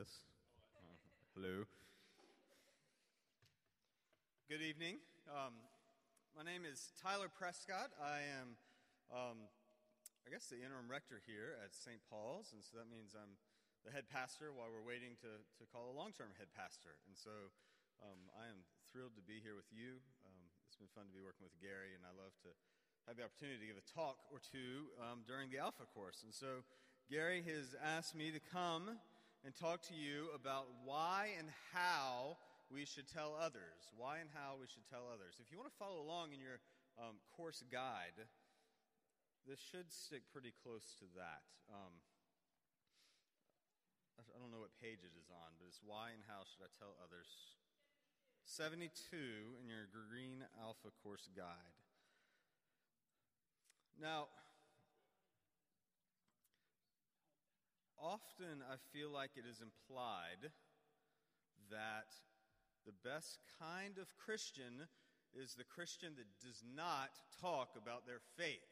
this. Uh, hello. Good evening. Um, my name is Tyler Prescott. I am, um, I guess, the interim rector here at St. Paul's, and so that means I'm the head pastor while we're waiting to, to call a long term head pastor. And so um, I am thrilled to be here with you. Um, it's been fun to be working with Gary, and I love to have the opportunity to give a talk or two um, during the Alpha course. And so Gary has asked me to come and talk to you about why and how we should tell others. Why and how we should tell others. If you want to follow along in your um, course guide, this should stick pretty close to that. Um, I don't know what page it is on, but it's why and how should I tell others. 72 in your green alpha course guide. Now, often I feel like it is implied that the best kind of Christian is the Christian that does not talk about their faith.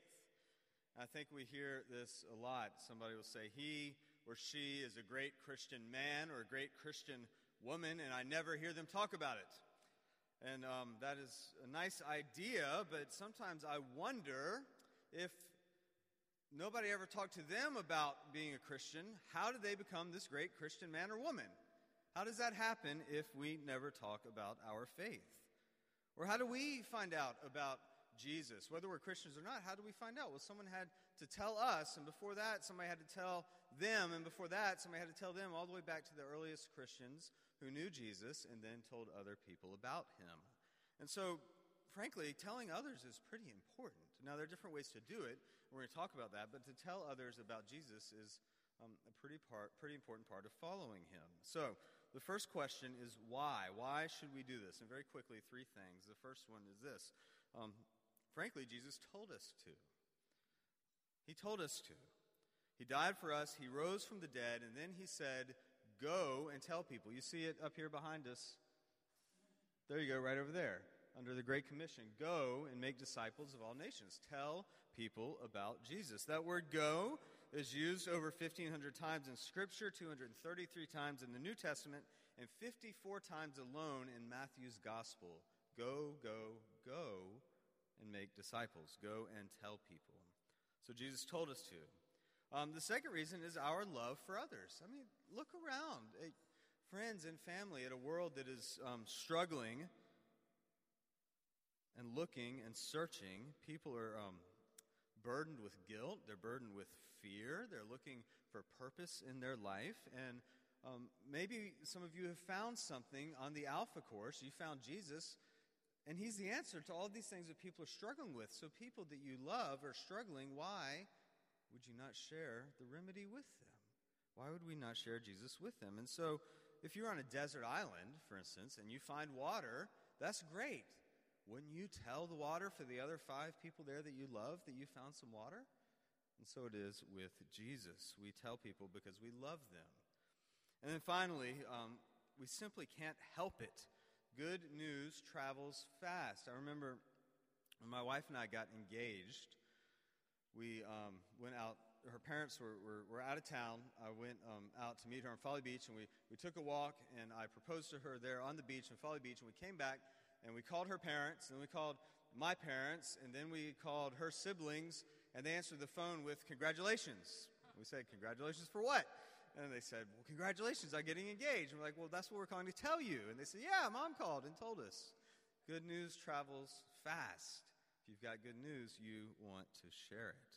I think we hear this a lot. Somebody will say, he or she is a great Christian man or a great Christian woman, and I never hear them talk about it. And um, that is a nice idea, but sometimes I wonder if nobody ever talked to them about being a Christian, how did they become this great Christian man or woman? How does that happen if we never talk about our faith? Or how do we find out about Jesus? Whether we're Christians or not, how do we find out? Well, someone had to tell us, and before that, somebody had to tell them, and before that, somebody had to tell them all the way back to the earliest Christians who knew Jesus and then told other people about him. And so, frankly, telling others is pretty important. Now, there are different ways to do it. We're going to talk about that, but to tell others about Jesus is um, a pretty, part, pretty important part of following him. So, the first question is why? Why should we do this? And very quickly, three things. The first one is this um, frankly, Jesus told us to. He told us to. He died for us, He rose from the dead, and then He said, Go and tell people. You see it up here behind us. There you go, right over there under the Great Commission go and make disciples of all nations. Tell people about Jesus. That word go is used over 1,500 times in Scripture, 233 times in the New Testament, and 54 times alone in Matthew's Gospel. Go, go, go and make disciples. Go and tell people. So Jesus told us to. Um, the second reason is our love for others. I mean, look around at friends and family at a world that is um, struggling and looking and searching. People are um, burdened with guilt, they're burdened with fear, they're looking for purpose in their life. And um, maybe some of you have found something on the Alpha course. You found Jesus, and He's the answer to all of these things that people are struggling with. So, people that you love are struggling. Why would you not share the remedy with them? Why would we not share Jesus with them? And so, if you're on a desert island, for instance, and you find water, that's great. Wouldn't you tell the water for the other five people there that you love that you found some water? And so it is with Jesus. We tell people because we love them. And then finally, um, we simply can't help it. Good news travels fast. I remember when my wife and I got engaged, we um, went out. Her parents were, were, were, out of town. I went um, out to meet her on Folly Beach, and we, we took a walk, and I proposed to her there on the beach in Folly Beach, and we came back, and we called her parents, and we called my parents, and then we called her siblings, and they answered the phone with congratulations. We said, Congratulations for what? And they said, Well, congratulations on getting engaged. And we're like, Well, that's what we're calling to tell you. And they said, Yeah, mom called and told us. Good news travels fast. If you've got good news, you want to share it.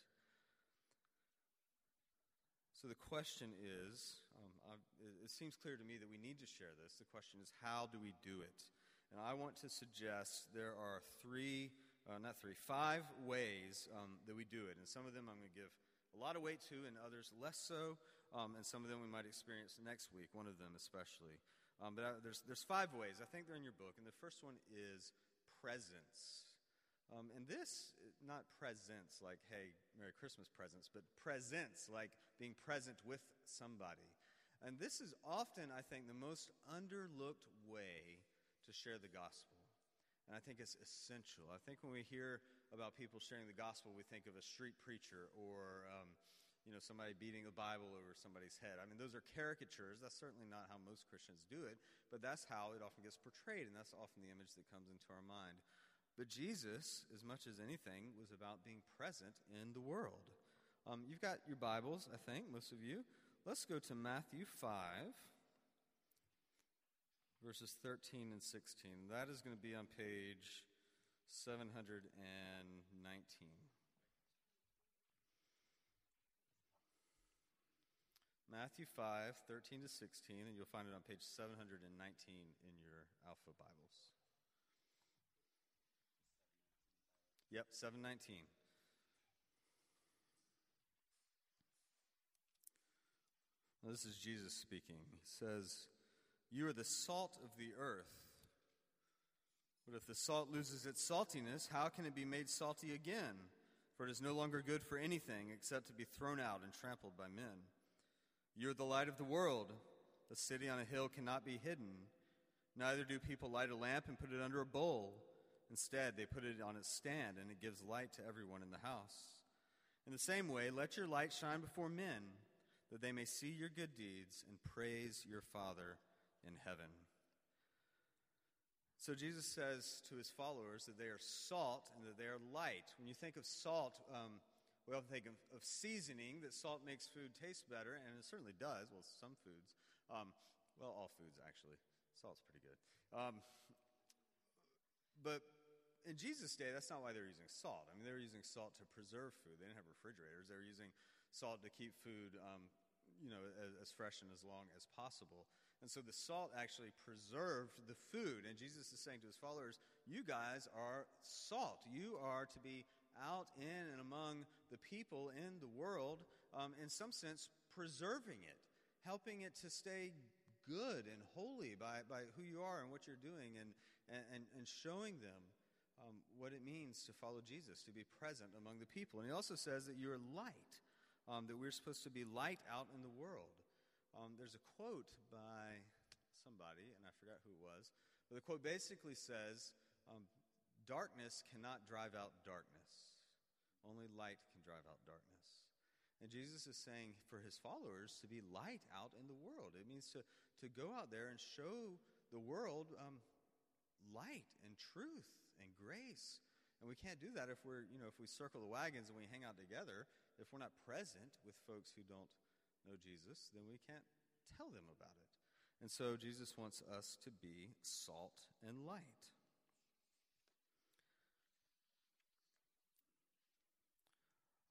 So the question is um, it seems clear to me that we need to share this. The question is, how do we do it? And I want to suggest there are three, uh, not three, five ways um, that we do it. And some of them I'm going to give a lot of weight to, and others less so. Um, and some of them we might experience next week, one of them especially. Um, but I, there's, there's five ways. I think they're in your book. And the first one is presence. Um, and this, not presents like, hey, Merry Christmas presents, but presence, like being present with somebody. And this is often, I think, the most underlooked way to share the gospel. And I think it's essential. I think when we hear about people sharing the gospel, we think of a street preacher or um, you know, somebody beating the Bible over somebody's head. I mean, those are caricatures. That's certainly not how most Christians do it, but that's how it often gets portrayed, and that's often the image that comes into our mind. But Jesus, as much as anything, was about being present in the world. Um, you've got your Bibles, I think, most of you. Let's go to Matthew 5, verses 13 and 16. That is going to be on page 719. Matthew 5, 13 to 16, and you'll find it on page 719 in your Alpha Bibles. Yep, 719. Now, this is Jesus speaking. He says, You are the salt of the earth. But if the salt loses its saltiness, how can it be made salty again? For it is no longer good for anything except to be thrown out and trampled by men. You are the light of the world. The city on a hill cannot be hidden. Neither do people light a lamp and put it under a bowl. Instead, they put it on its stand, and it gives light to everyone in the house. In the same way, let your light shine before men that they may see your good deeds and praise your Father in heaven. So Jesus says to his followers that they are salt and that they are light. When you think of salt, um, we often think of, of, seasoning, that salt makes food taste better, and it certainly does. Well, some foods. Um, well, all foods, actually. Salt's pretty good. Um, but in Jesus' day, that's not why they were using salt. I mean, they were using salt to preserve food. They didn't have refrigerators. They were using salt to keep food um, you know, as, as, fresh and as long as possible. And so the salt actually preserved the food. And Jesus is saying to his followers, You guys are salt. You are to be out in and among the people in the world, um, in some sense, preserving it, helping it to stay good and holy by, by who you are and what you're doing, and, and, and showing them um, what it means to follow Jesus, to be present among the people. And he also says that you're light um, that we're supposed to be light out in the world. Um, there's a quote by somebody, and I forgot who it was, but the quote basically says, um, Darkness cannot drive out darkness, only light can drive out darkness. And Jesus is saying for his followers to be light out in the world. It means to, to go out there and show the world um, light and truth and grace. And we can't do that if we're, you know, if we circle the wagons and we hang out together if we're not present with folks who don't know Jesus, then we can't tell them about it. And so Jesus wants us to be salt and light.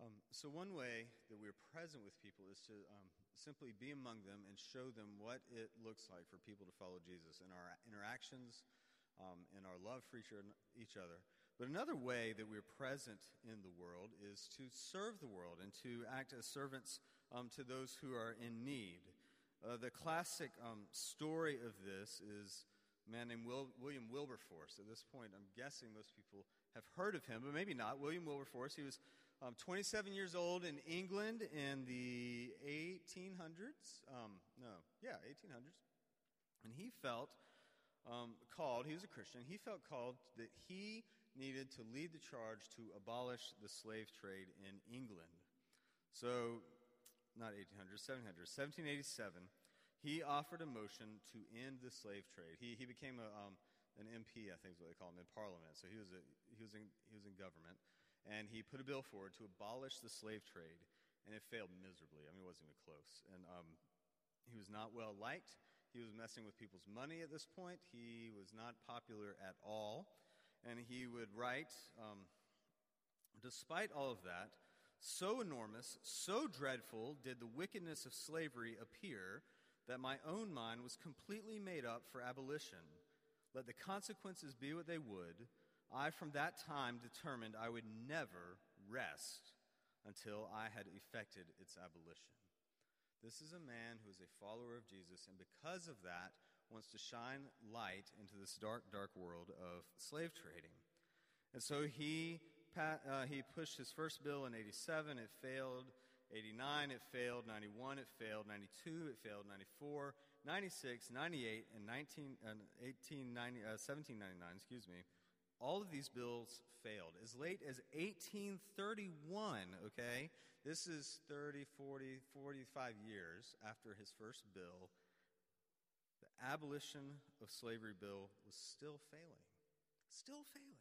Um, so, one way that we're present with people is to um, simply be among them and show them what it looks like for people to follow Jesus in our interactions, um, in our love for each other, but another way that we're present in the world is to serve the world and to act as servants um, to those who are in need. Uh, the classic um, story of this is a man named Will, William Wilberforce. At this point, I'm guessing most people have heard of him, but maybe not. William Wilberforce, he was um, 27 years old in England in the 1800s. Um, no, yeah, 1800s. And he felt um, called, he was a Christian, he felt called that he needed to lead the charge to abolish the slave trade in England. So, not 1800, 700, 1787, he offered a motion to end the slave trade. He, he became a, um, an MP, I think is what they call him, in Parliament. So he was, a, he, was in, he was in government. And he put a bill forward to abolish the slave trade. And it failed miserably. I mean, it wasn't even close. And um, he was not well liked. He was messing with people's money at this point. He was not popular at all and he would write, um, Despite all of that, so enormous, so dreadful did the wickedness of slavery appear that my own mind was completely made up for abolition. Let the consequences be what they would, I from that time determined I would never rest until I had effected its abolition. This is a man who is a follower of Jesus, and because of that, wants to shine light into this dark, dark world of slave trading. And so he, uh, he pushed his first bill in 87, it failed. 89, it failed. 91, it failed. 92, it failed. 94, 96, 98, and 19, uh, 18, 90, uh, 1799, excuse me. All of these bills failed. As late as 1831, okay, this is 30, 40, 45 years after his first bill. The abolition of slavery bill was still failing. Still failing.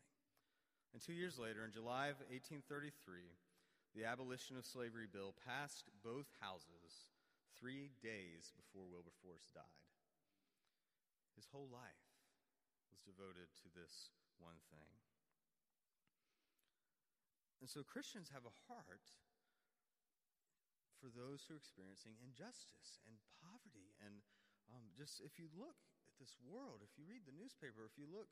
And two years later, in July of 1833, the abolition of slavery bill passed both houses three days before Wilberforce died. His whole life was devoted to this one thing. And so Christians have a heart for those who are experiencing injustice and poverty. And um, just if you look at this world, if you read the newspaper, if you look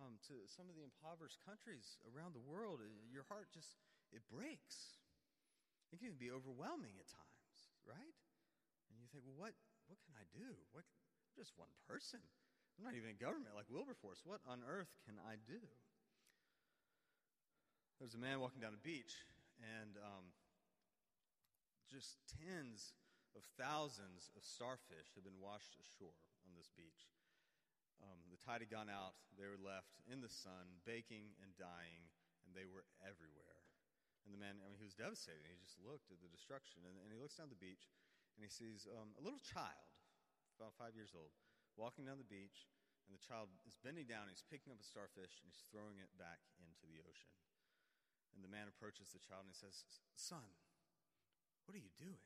um, to some of the impoverished countries around the world, uh, your heart just, it breaks. It can even be overwhelming at times, right? And you think, well, what, what can I do? What, I'm just one person. I'm not even in government like Wilberforce. What on earth can I do? There's a man walking down a beach, and um, just tens of thousands of starfish have been washed ashore on this beach. Um, the tide had gone out. They were left in the sun, baking and dying, and they were everywhere. And the man, I mean, he was devastated. He just looked at the destruction, and, and he looks down the beach, and he sees um, a little child, about five years old, walking down the beach, and the child is bending down, he's picking up a starfish, and he's throwing it back into the ocean. And the man approaches the child and he says, Son, what are you doing?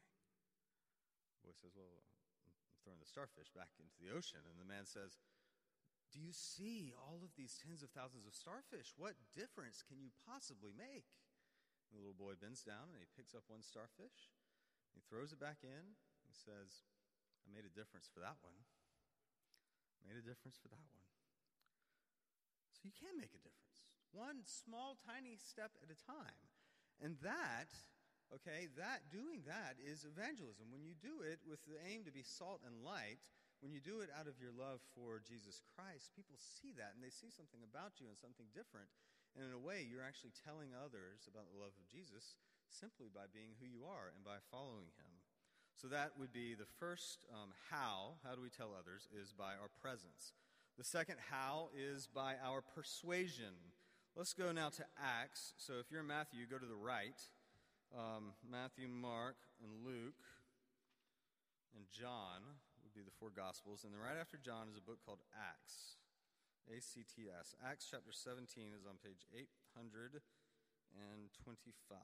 The boy says, Well, I'm throwing the starfish back into the ocean. And the man says, Do you see all of these tens of thousands of starfish? What difference can you possibly make? And the little boy bends down and he picks up one starfish. He throws it back in. He says, I made a difference for that one. Made a difference for that one. So you can make a difference one small, tiny step at a time. And that, okay, that, doing that is evangelism. When you do it with the aim to be salt and light, when you do it out of your love for Jesus Christ, people see that and they see something about you and something different. And in a way, you're actually telling others about the love of Jesus simply by being who you are and by following him. So that would be the first um, how, how do we tell others, is by our presence. The second how is by our persuasion. Let's go now to Acts. So if you're in Matthew, you go to the right. Um, Matthew, Mark, and Luke, and John the four Gospels. And then right after John is a book called Acts. A C T S. Acts chapter 17 is on page 825.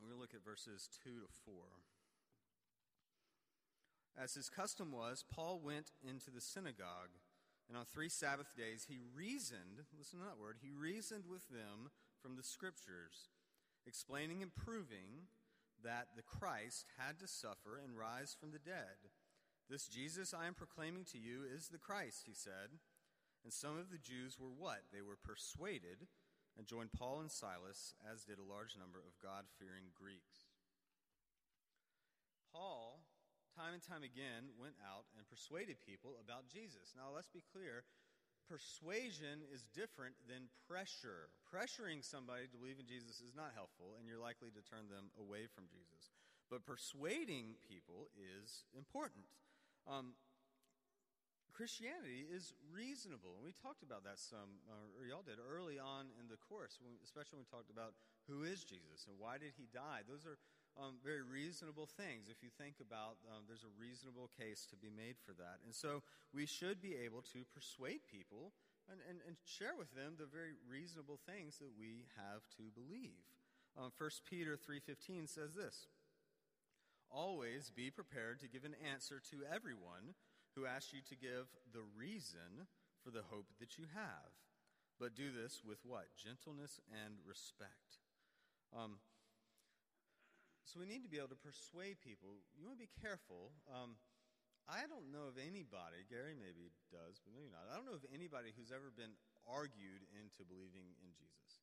We're going to look at verses 2 to 4. As his custom was, Paul went into the synagogue, and on three Sabbath days he reasoned, listen to that word, he reasoned with them from the scriptures, explaining and proving that the Christ had to suffer and rise from the dead. This Jesus I am proclaiming to you is the Christ, he said. And some of the Jews were what? They were persuaded and joined Paul and Silas, as did a large number of God fearing Greeks. Paul time and time again, went out and persuaded people about Jesus. Now, let's be clear persuasion is different than pressure. Pressuring somebody to believe in Jesus is not helpful, and you're likely to turn them away from Jesus. But persuading people is important. Um, Christianity is reasonable. And we talked about that some, or y'all did, early on in the course, especially when we talked about who is Jesus and why did he die. Those are um, very reasonable things. If you think about, um, there's a reasonable case to be made for that. And so we should be able to persuade people and, and, and share with them the very reasonable things that we have to believe. Um, 1 Peter 3.15 says this, Always be prepared to give an answer to everyone who asks you to give the reason for the hope that you have. But do this with what? Gentleness and respect. Um, so we need to be able to persuade people. You want to be careful. Um, I don't know of anybody, Gary maybe does, but maybe not. I don't know of anybody who's ever been argued into believing in Jesus.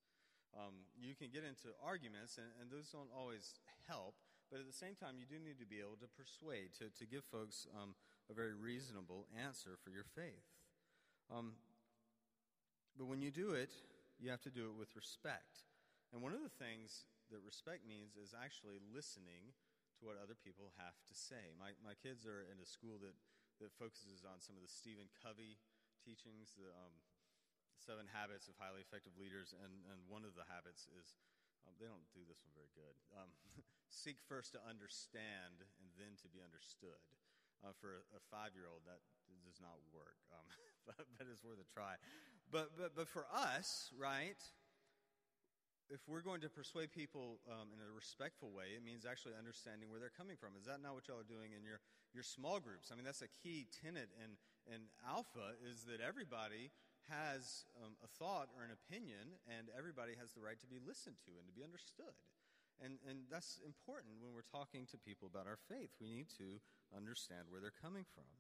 Um, you can get into arguments, and, and, those don't always help, but at the same time, you do need to be able to persuade, to, to give folks um, a very reasonable answer for your faith. Um, but when you do it, you have to do it with respect. And one of the things that respect means is actually listening to what other people have to say. My, my kids are in a school that, that focuses on some of the Stephen Covey teachings, the um, seven habits of highly effective leaders, and, and one of the habits is um, they don't do this one very good. Um, seek first to understand and then to be understood. Uh, for a, a five year old, that does not work, um, but, but it's worth a try. But, but, but for us, right, if we're going to persuade people um, in a respectful way, it means actually understanding where they're coming from. Is that not what y'all are doing in your, your small groups? I mean, that's a key tenet in, in Alpha is that everybody has um, a thought or an opinion, and everybody has the right to be listened to and to be understood. And, and that's important when we're talking to people about our faith. We need to understand where they're coming from.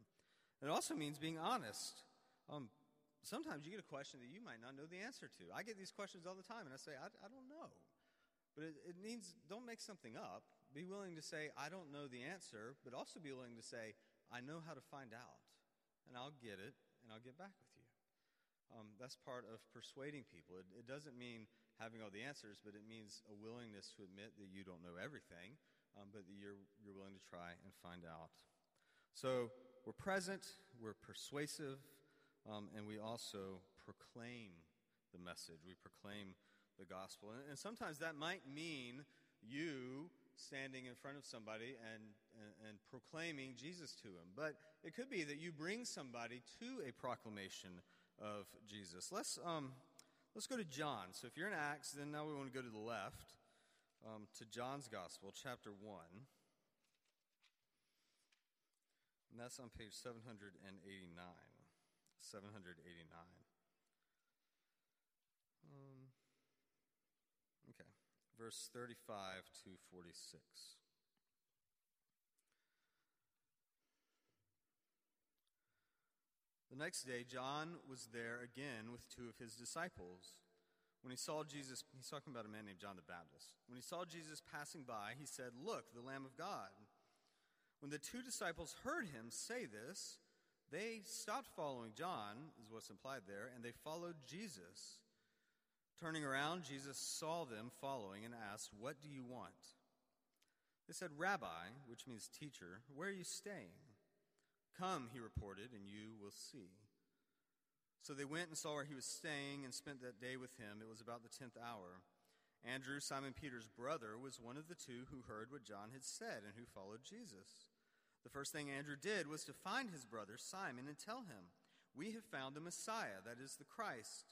It also means being honest. Um, sometimes you get a question that you might not know the answer to. I get these questions all the time, and I say, I, I don't know. But it, it means don't make something up. Be willing to say, I don't know the answer, but also be willing to say, I know how to find out, and I'll get it, and I'll get back with you. Um, that's part of persuading people. It, it, doesn't mean having all the answers, but it means a willingness to admit that you don't know everything, um, but that you're, you're willing to try and find out. So we're present, we're persuasive, um, and we also proclaim the message. We proclaim the gospel. And, and sometimes that might mean you standing in front of somebody and, and, and, proclaiming Jesus to him. But it could be that you bring somebody to a proclamation of Jesus. Let's, um, let's go to John. So if you're in Acts, then now we want to go to the left um, to John's Gospel, chapter 1. And that's on page 789. 789. Um, okay. Verse 35 to 46. The next day, John was there again with two of his disciples. When he saw Jesus, he's talking about a man named John the Baptist. When he saw Jesus passing by, he said, Look, the Lamb of God. When the two disciples heard him say this, they stopped following John, is what's implied there, and they followed Jesus. Turning around, Jesus saw them following and asked, What do you want? They said, Rabbi, which means teacher, where are you staying? Come, he reported, and you will see. So they went and saw where he was staying and spent that day with him. It was about the tenth hour. Andrew, Simon Peter's brother, was one of the two who heard what John had said and who followed Jesus. The first thing Andrew did was to find his brother Simon and tell him, We have found the Messiah, that is the Christ.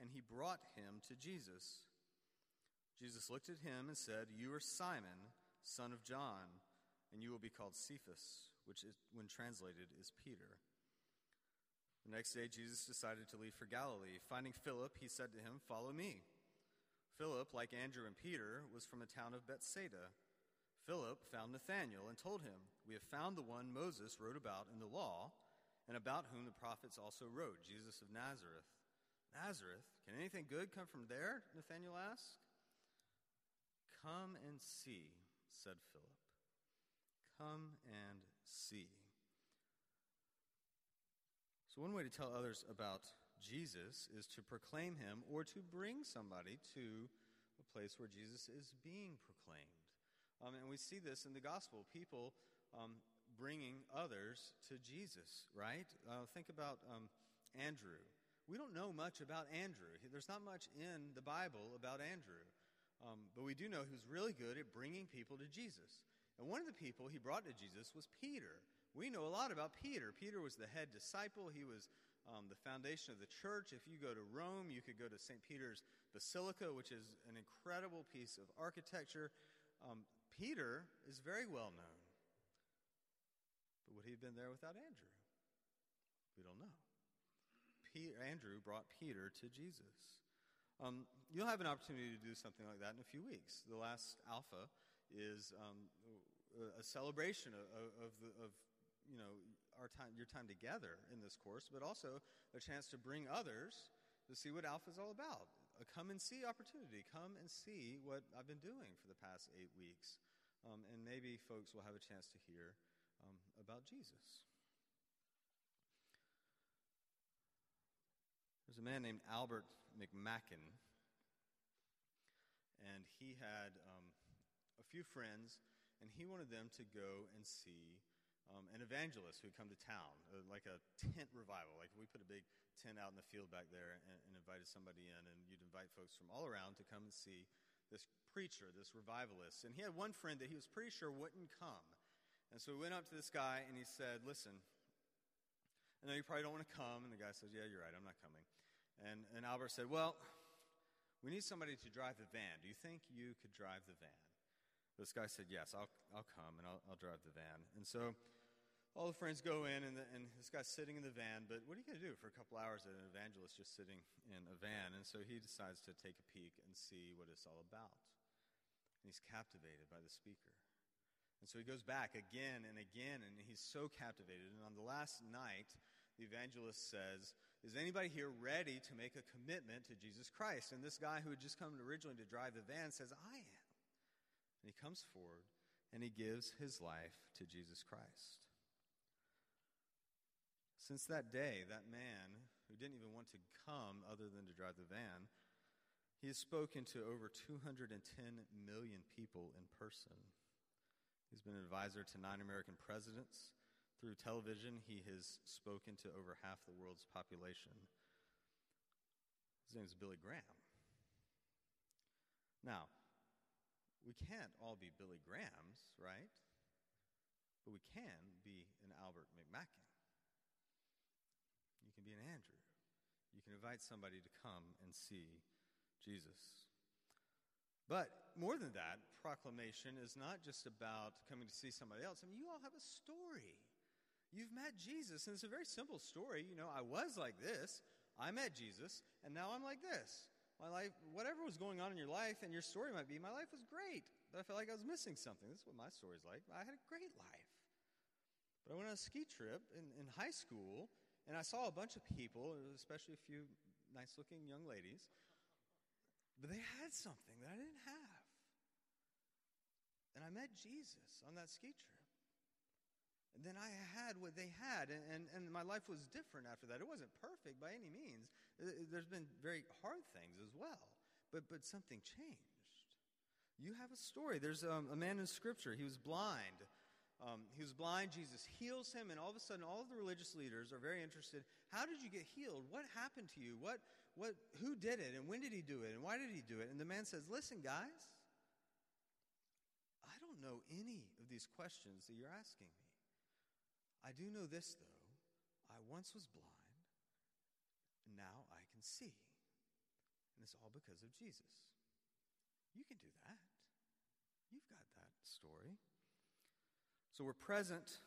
And he brought him to Jesus. Jesus looked at him and said, You are Simon, son of John, and you will be called Cephas which, is, when translated, is Peter. The next day, Jesus decided to leave for Galilee. Finding Philip, he said to him, Follow me. Philip, like Andrew and Peter, was from the town of Bethsaida. Philip found Nathanael and told him, We have found the one Moses wrote about in the law, and about whom the prophets also wrote, Jesus of Nazareth. Nazareth? Can anything good come from there? Nathanael asked. Come and see, said Philip. Come and see. So, one way to tell others about Jesus is to proclaim him or to bring somebody to a place where Jesus is being proclaimed. Um, and we see this in the gospel people um, bringing others to Jesus, right? Uh, think about um, Andrew. We don't know much about Andrew. There's not much in the Bible about Andrew. Um, but we do know who's really good at bringing people to Jesus. And one of the people he brought to Jesus was Peter. We know a lot about Peter. Peter was the head disciple, he was um, the foundation of the church. If you go to Rome, you could go to St. Peter's Basilica, which is an incredible piece of architecture. Um, Peter is very well known. But would he have been there without Andrew? We don't know. Peter, Andrew brought Peter to Jesus. Um, you'll have an opportunity to do something like that in a few weeks. The last Alpha is um, a celebration of, of, the, of, you know our time, your time together in this course, but also a chance to bring others to see what Alpha is all about. A come and see opportunity. Come and see what I've been doing for the past eight weeks, um, and maybe folks will have a chance to hear um, about Jesus. There's a man named Albert McMakin, and he had um, a few friends, and he wanted them to go and see um, an evangelist who would come to town, uh, like a tent revival. Like we put a big tent out in the field back there and, and invited somebody in, and you'd invite folks from all around to come and see this preacher, this revivalist. And he had one friend that he was pretty sure wouldn't come. And so we went up to this guy and he said, Listen, I know you probably don't want to come. And the guy says, Yeah, you're right, I'm not coming. And, and Albert said, Well, we need somebody to drive the van. Do you think you could drive the van? This guy said, Yes, I'll, I'll come and I'll, I'll drive the van. And so all the friends go in, and, the, and this guy's sitting in the van. But what are you going to do for a couple hours at an evangelist just sitting in a van? And so he decides to take a peek and see what it's all about. And he's captivated by the speaker. And so he goes back again and again, and he's so captivated. And on the last night, the evangelist says, Is anybody here ready to make a commitment to Jesus Christ? And this guy who had just come originally to drive the van says, I am. And he comes forward and he gives his life to Jesus Christ. Since that day, that man who didn't even want to come other than to drive the van, he has spoken to over 210 million people in person. He's been an advisor to nine American presidents. Through television, he has spoken to over half the world's population. His name is Billy Graham. Now, we can't all be Billy Grahams, right? But we can be an Albert McMakin be an Andrew. You can invite somebody to come and see Jesus. But more than that, proclamation is not just about coming to see somebody else. I mean, you all have a story. You've met Jesus, and it's a very simple story. You know, I was like this, I met Jesus, and now I'm like this. My life, whatever was going on in your life, and your story might be, my life was great, but I felt like I was missing something. This is what my story's like. I had a great life. But I went on a ski trip in, in high school, and I saw a bunch of people, especially a few nice looking young ladies, but they had something that I didn't have. And I met Jesus on that ski trip. And then I had what they had, and, and, and my life was different after that. It wasn't perfect by any means. There's been very hard things as well, but, but something changed. You have a story. There's um, a man in Scripture, he was blind. Um, he was blind. Jesus heals him, and all of a sudden, all of the religious leaders are very interested. How did you get healed? What happened to you? What, what, who did it? And when did he do it? And why did he do it? And the man says, Listen, guys, I don't know any of these questions that you're asking me. I do know this, though. I once was blind, and now I can see. And it's all because of Jesus. You can do that. You've got that story. So we're present.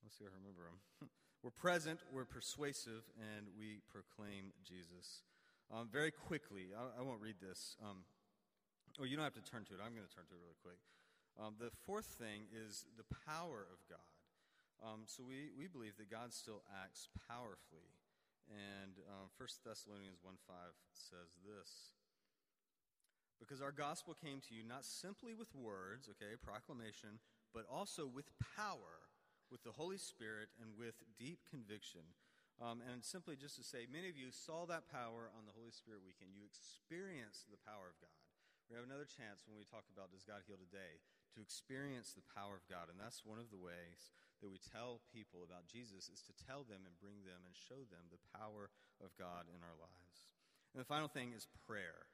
Let's see if I remember them. we're present, we're persuasive, and we proclaim Jesus. Um, very quickly, I, I, won't read this. Um, oh, you don't have to turn to it. I'm going to turn to it really quick. Um, the fourth thing is the power of God. Um, so we, we believe that God still acts powerfully. And um, 1 Thessalonians 1 5 says this Because our gospel came to you not simply with words, okay, proclamation, but also with power, with the Holy Spirit, and with deep conviction. Um, and simply just to say, many of you saw that power on the Holy Spirit weekend. You experienced the power of God. We have another chance when we talk about Does God Heal Today to experience the power of God. And that's one of the ways that we tell people about Jesus is to tell them and bring them and show them the power of God in our lives. And the final thing is prayer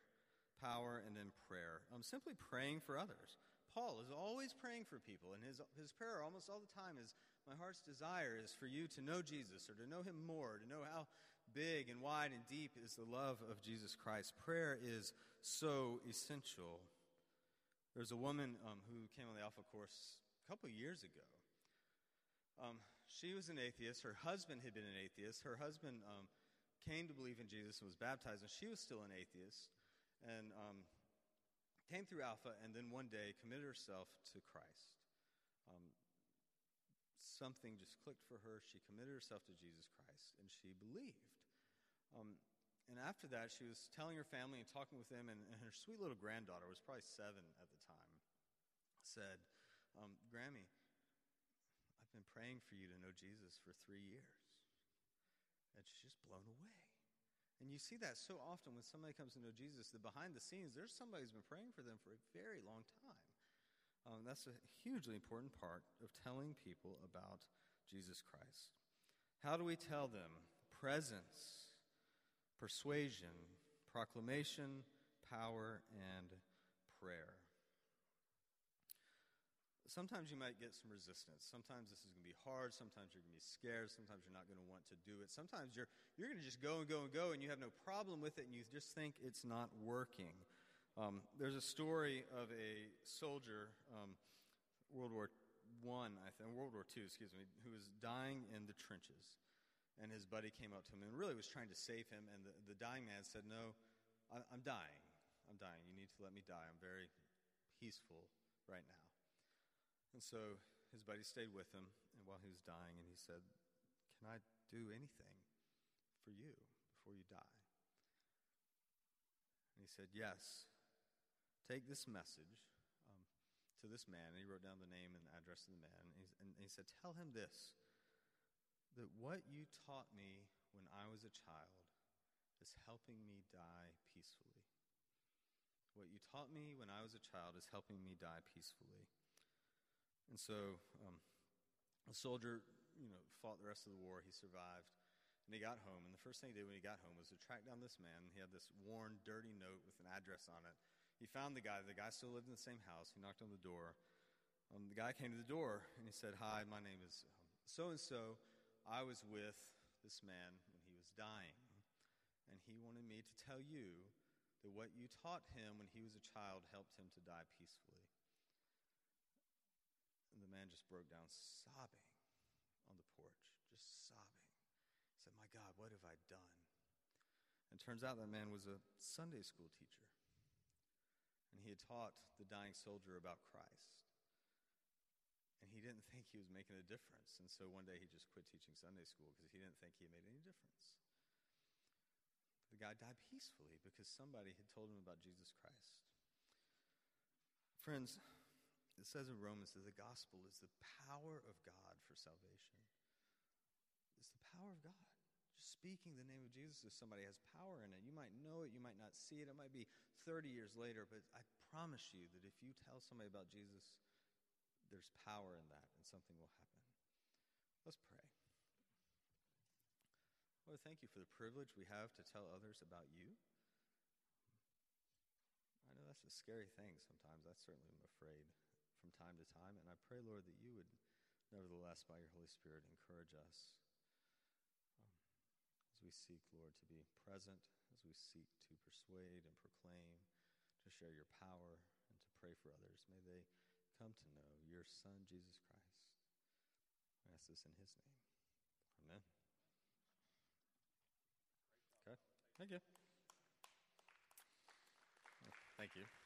power and then prayer. Um, simply praying for others. Paul is always praying for people, and his, his prayer almost all the time is My heart's desire is for you to know Jesus or to know him more, to know how big and wide and deep is the love of Jesus Christ. Prayer is so essential. There's a woman um, who came on the Alpha course a couple years ago. Um, she was an atheist. Her husband had been an atheist. Her husband um, came to believe in Jesus and was baptized, and she was still an atheist. And um, came through Alpha, and then one day committed herself to Christ. Um, something just clicked for her. She committed herself to Jesus Christ, and she believed. Um, and after that, she was telling her family and talking with them, and, and, her sweet little granddaughter was probably seven at the time. Said, um, "Grammy, I've been praying for you to know Jesus for three years," and she's just blown away. And you see that so often when somebody comes to know Jesus, that behind the scenes, there's somebody who's been praying for them for a very long time. Um, that's a hugely important part of telling people about Jesus Christ. How do we tell them? Presence, persuasion, proclamation, power, and prayer. Sometimes you might get some resistance. Sometimes this is going to be hard. Sometimes you're going to be scared. Sometimes you're not going to want to do it. Sometimes you're, you're going to just go and go and go, and you have no problem with it, and you just think it's not working. Um, there's a story of a soldier, um, World War One, I think, World War Two, excuse me, who was dying in the trenches, and his buddy came up to him and really was trying to save him. And the, the dying man said, "No, I, I'm dying. I'm dying. You need to let me die. I'm very peaceful right now." And so his buddy stayed with him and while he was dying, and he said, Can I do anything for you before you die? And he said, Yes. Take this message um, to this man. And he wrote down the name and the address of the man. And he, and he said, Tell him this that what you taught me when I was a child is helping me die peacefully. What you taught me when I was a child is helping me die peacefully. And so um, the soldier, you know, fought the rest of the war. He survived. And he got home. And the first thing he did when he got home was to track down this man. He had this worn, dirty note with an address on it. He found the guy. The guy still lived in the same house. He knocked on the door. Um, the guy came to the door and he said, Hi, my name is so and so. I was with this man when he was dying. And he wanted me to tell you that what you taught him when he was a child helped him to die peacefully. And the man just broke down sobbing on the porch, just sobbing. He said, My God, what have I done? And turns out that man was a Sunday school teacher. And he had taught the dying soldier about Christ. And he didn't think he was making a difference. And so one day he just quit teaching Sunday school because he didn't think he made any difference. The guy died peacefully because somebody had told him about Jesus Christ. Friends, it says in Romans that the gospel is the power of God for salvation. It's the power of God. Just speaking the name of Jesus to somebody has power in it. You might know it, you might not see it. It might be 30 years later, but I promise you that if you tell somebody about Jesus, there's power in that and something will happen. Let's pray. Lord, thank you for the privilege we have to tell others about you. I know that's a scary thing sometimes. I certainly am afraid from time to time. And I pray, Lord, that you would, nevertheless, by your Holy Spirit, encourage us um, as we seek, Lord, to be present, as we seek to persuade and proclaim, to share your power, and to pray for others. May they come to know your Son, Jesus Christ. I ask this in his name. Amen. Okay. Thank you. Thank you.